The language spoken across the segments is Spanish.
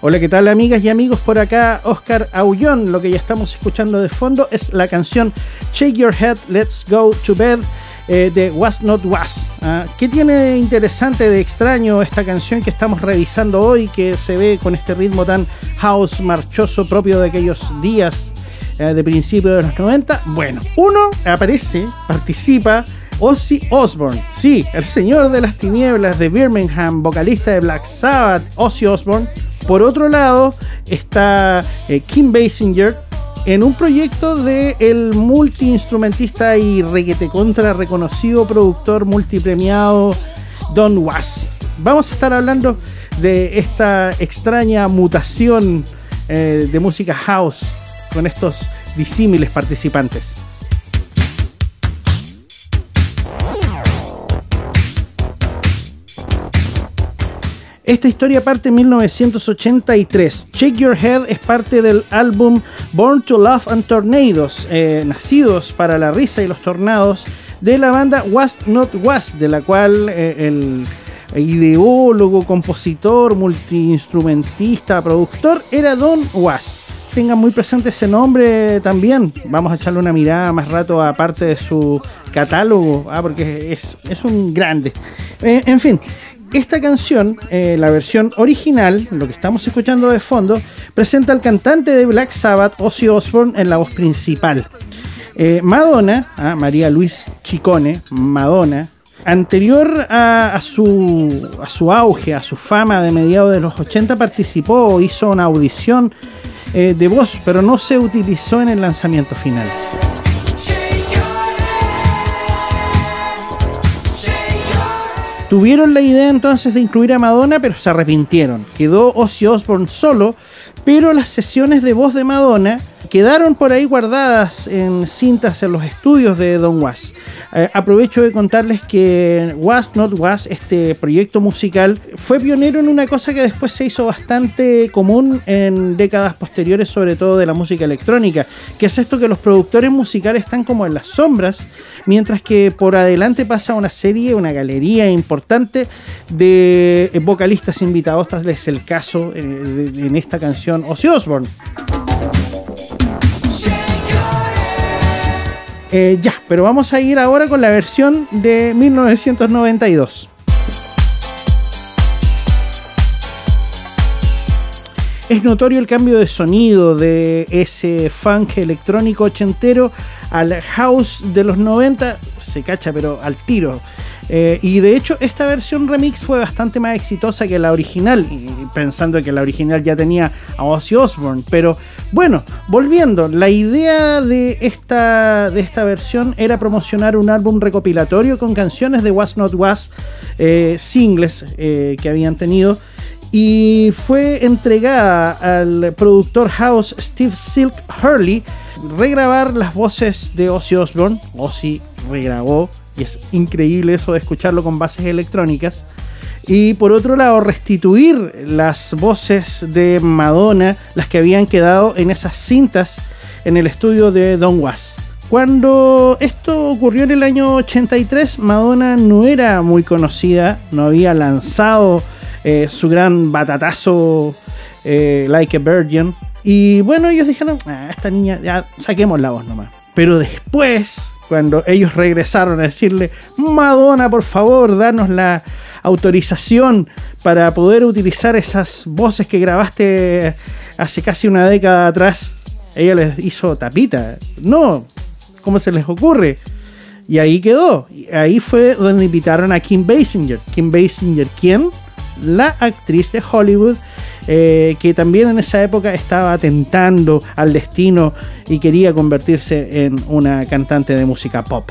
Hola, ¿qué tal amigas y amigos? Por acá, Oscar Aullón. Lo que ya estamos escuchando de fondo es la canción Shake Your Head, Let's Go to Bed eh, de Was Not Was. ¿ah? ¿Qué tiene de interesante, de extraño esta canción que estamos revisando hoy, que se ve con este ritmo tan house marchoso propio de aquellos días eh, de principios de los 90? Bueno, uno aparece, participa. Ozzy Osbourne, sí, el señor de las tinieblas de Birmingham, vocalista de Black Sabbath, Ozzy Osbourne, por otro lado, está eh, Kim Basinger en un proyecto de el multiinstrumentista y requete contra reconocido productor multipremiado Don Was. Vamos a estar hablando de esta extraña mutación eh, de música house con estos disímiles participantes. Esta historia parte en 1983. Shake Your Head es parte del álbum Born to Love and Tornadoes, eh, nacidos para la risa y los tornados, de la banda Was Not Was, de la cual eh, el ideólogo, compositor, multiinstrumentista, productor era Don Was. Tengan muy presente ese nombre también. Vamos a echarle una mirada más rato a parte de su catálogo, ah, porque es, es un grande. Eh, en fin, esta canción, eh, la versión original, lo que estamos escuchando de fondo, presenta al cantante de Black Sabbath, Ozzy Osbourne, en la voz principal. Eh, Madonna, ah, María Luis Chicone, Madonna, anterior a, su, a su auge, a su fama de mediados de los 80, participó, hizo una audición eh, de voz, pero no se utilizó en el lanzamiento final. Tuvieron la idea entonces de incluir a Madonna, pero se arrepintieron. Quedó Ozzy Osbourne solo, pero las sesiones de voz de Madonna quedaron por ahí guardadas en cintas en los estudios de Don Was. Eh, aprovecho de contarles que Was Not Was, este proyecto musical, fue pionero en una cosa que después se hizo bastante común en décadas posteriores, sobre todo de la música electrónica, que es esto que los productores musicales están como en las sombras, mientras que por adelante pasa una serie, una galería importante de vocalistas invitados, tal es el caso eh, en esta canción Ozzy Osbourne. Eh, ya, pero vamos a ir ahora con la versión de 1992. Es notorio el cambio de sonido de ese funk electrónico ochentero al house de los 90, se cacha, pero al tiro. Eh, y de hecho, esta versión remix fue bastante más exitosa que la original, pensando que la original ya tenía a Ozzy Osbourne. Pero bueno, volviendo, la idea de esta, de esta versión era promocionar un álbum recopilatorio con canciones de Was Not Was, eh, singles eh, que habían tenido. Y fue entregada al productor house Steve Silk Hurley regrabar las voces de Ozzy Osbourne. Ozzy regrabó y es increíble eso de escucharlo con bases electrónicas. Y por otro lado, restituir las voces de Madonna, las que habían quedado en esas cintas en el estudio de Don Was. Cuando esto ocurrió en el año 83, Madonna no era muy conocida, no había lanzado eh, su gran batatazo eh, Like a Virgin. Y bueno, ellos dijeron, ah, esta niña, ya saquemos la voz nomás. Pero después, cuando ellos regresaron a decirle, Madonna, por favor, danos la autorización para poder utilizar esas voces que grabaste hace casi una década atrás, ella les hizo tapita. No, ¿cómo se les ocurre? Y ahí quedó. Ahí fue donde invitaron a Kim Basinger. Kim Basinger, ¿quién? La actriz de Hollywood eh, que también en esa época estaba atentando al destino y quería convertirse en una cantante de música pop.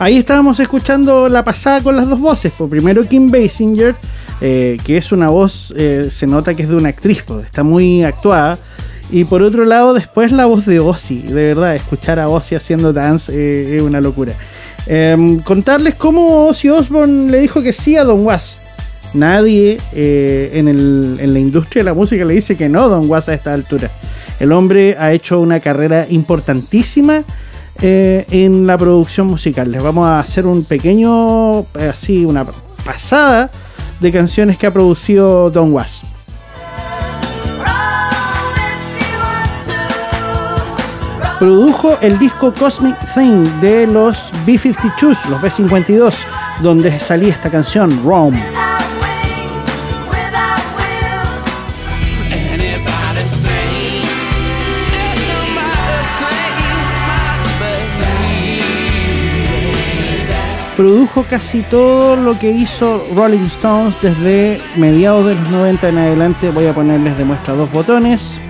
Ahí estábamos escuchando la pasada con las dos voces. Por primero Kim Basinger eh, que es una voz, eh, se nota que es de una actriz, pues, está muy actuada. Y por otro lado, después la voz de Ozzy, de verdad, escuchar a Ozzy haciendo dance eh, es una locura. Em, contarles cómo Ozzy Osbourne le dijo que sí a Don Was. Nadie en, en, la industria de la música le dice que no Don Was a esta altura. El hombre ha hecho una carrera importantísima eh, en la producción musical. Les vamos a hacer un pequeño, así, una pasada de canciones que ha producido Don Was. Produjo el disco Cosmic Thing de los B-52s, los B-52, donde salía esta canción, Rome. Produjo casi todo lo que hizo Rolling Stones desde mediados de los 90 en adelante. Voy a ponerles de muestra dos botones.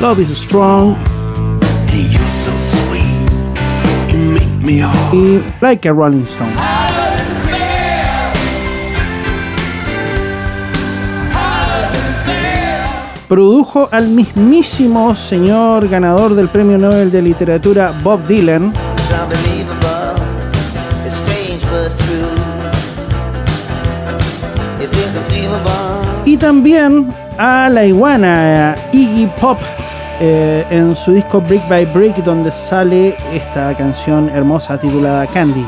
Love is Strong. Y Like a Rolling Stone. Produjo al mismísimo señor ganador del Premio Nobel de Literatura Bob Dylan. Y también a la iguana Iggy Pop eh, en su disco Brick by Brick donde sale esta canción hermosa titulada Candy.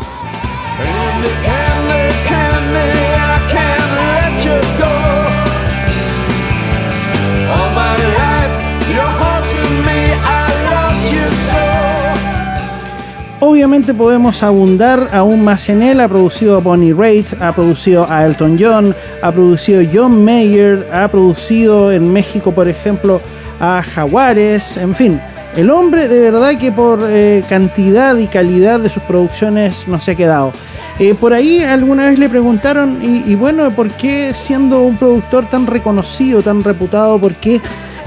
Obviamente podemos abundar aún más en él. Ha producido a Bonnie Raitt, ha producido a Elton John, ha producido John Mayer, ha producido en México, por ejemplo, a Jaguares, en fin. El hombre de verdad que por eh, cantidad y calidad de sus producciones no se ha quedado. Eh, por ahí alguna vez le preguntaron, y, bueno, ¿por qué siendo un productor tan reconocido, tan reputado, por qué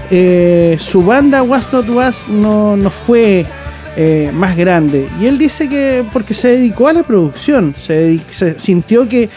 eh, su banda Was Not Was no, no fue eh, más grande. Y él dice que porque se dedicó a la producción, se, sintió que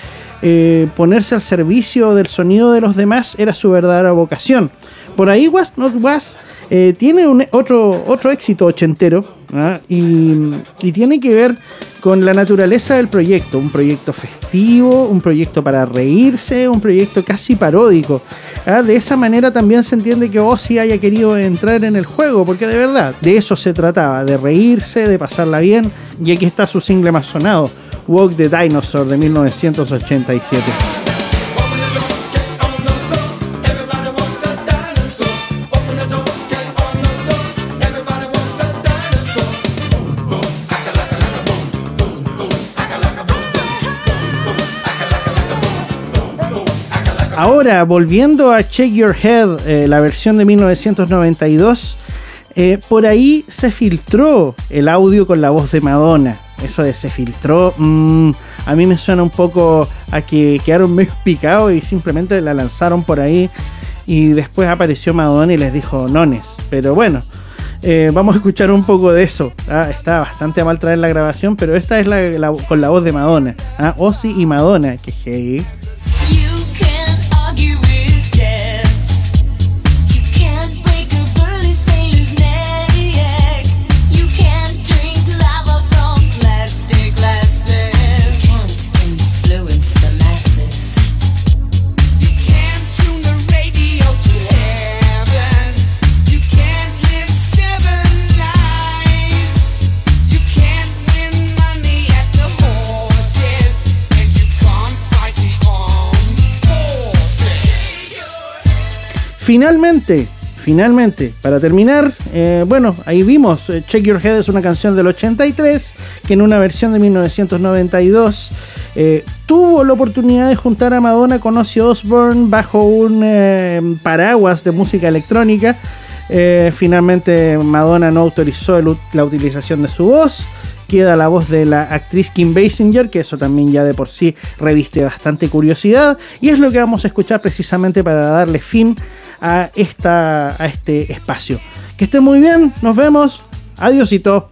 eh, ponerse al servicio del sonido de los demás era su verdadera vocación. Por ahí Was Not Was eh, tiene otro, otro éxito ochentero ¿ah? y, y, tiene que ver con la naturaleza del proyecto. Un proyecto festivo, un proyecto para reírse, un proyecto casi paródico. ¿ah? De esa manera también se entiende que Ozzy haya querido entrar en el juego, porque de verdad, de eso se trataba, de reírse, de pasarla bien. Y aquí está su single más sonado, Walk the Dinosaur de 1987. Ahora, volviendo a Check Your Head, eh, la versión de 1992, eh, por ahí se filtró el audio con la voz de Madonna. Eso de se filtró, mm, a mí me suena un poco a que quedaron medio picados y simplemente la lanzaron por ahí y después apareció Madonna y les dijo nones. Pero bueno, eh, vamos a escuchar un poco de eso. Ah, está bastante mal traer la grabación, pero esta es la, con la voz de Madonna. Ah, Ozzy y Madonna, que hey. Finalmente, finalmente, para terminar, eh, bueno, ahí vimos, eh, Check Your Head es una canción del 83, que en una versión de 1992 eh, tuvo la oportunidad de juntar a Madonna con Ozzy Osbourne bajo un paraguas de música electrónica. finalmente Madonna no autorizó la utilización de su voz. Queda la voz de la actriz Kim Basinger, que eso también ya de por sí reviste bastante curiosidad. Y es lo que vamos a escuchar precisamente para darle fin a este espacio. Que estén muy bien, nos vemos, adiósito.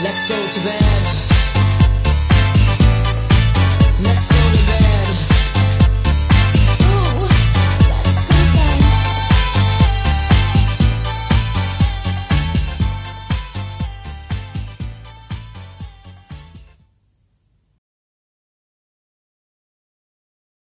Let's go to bed.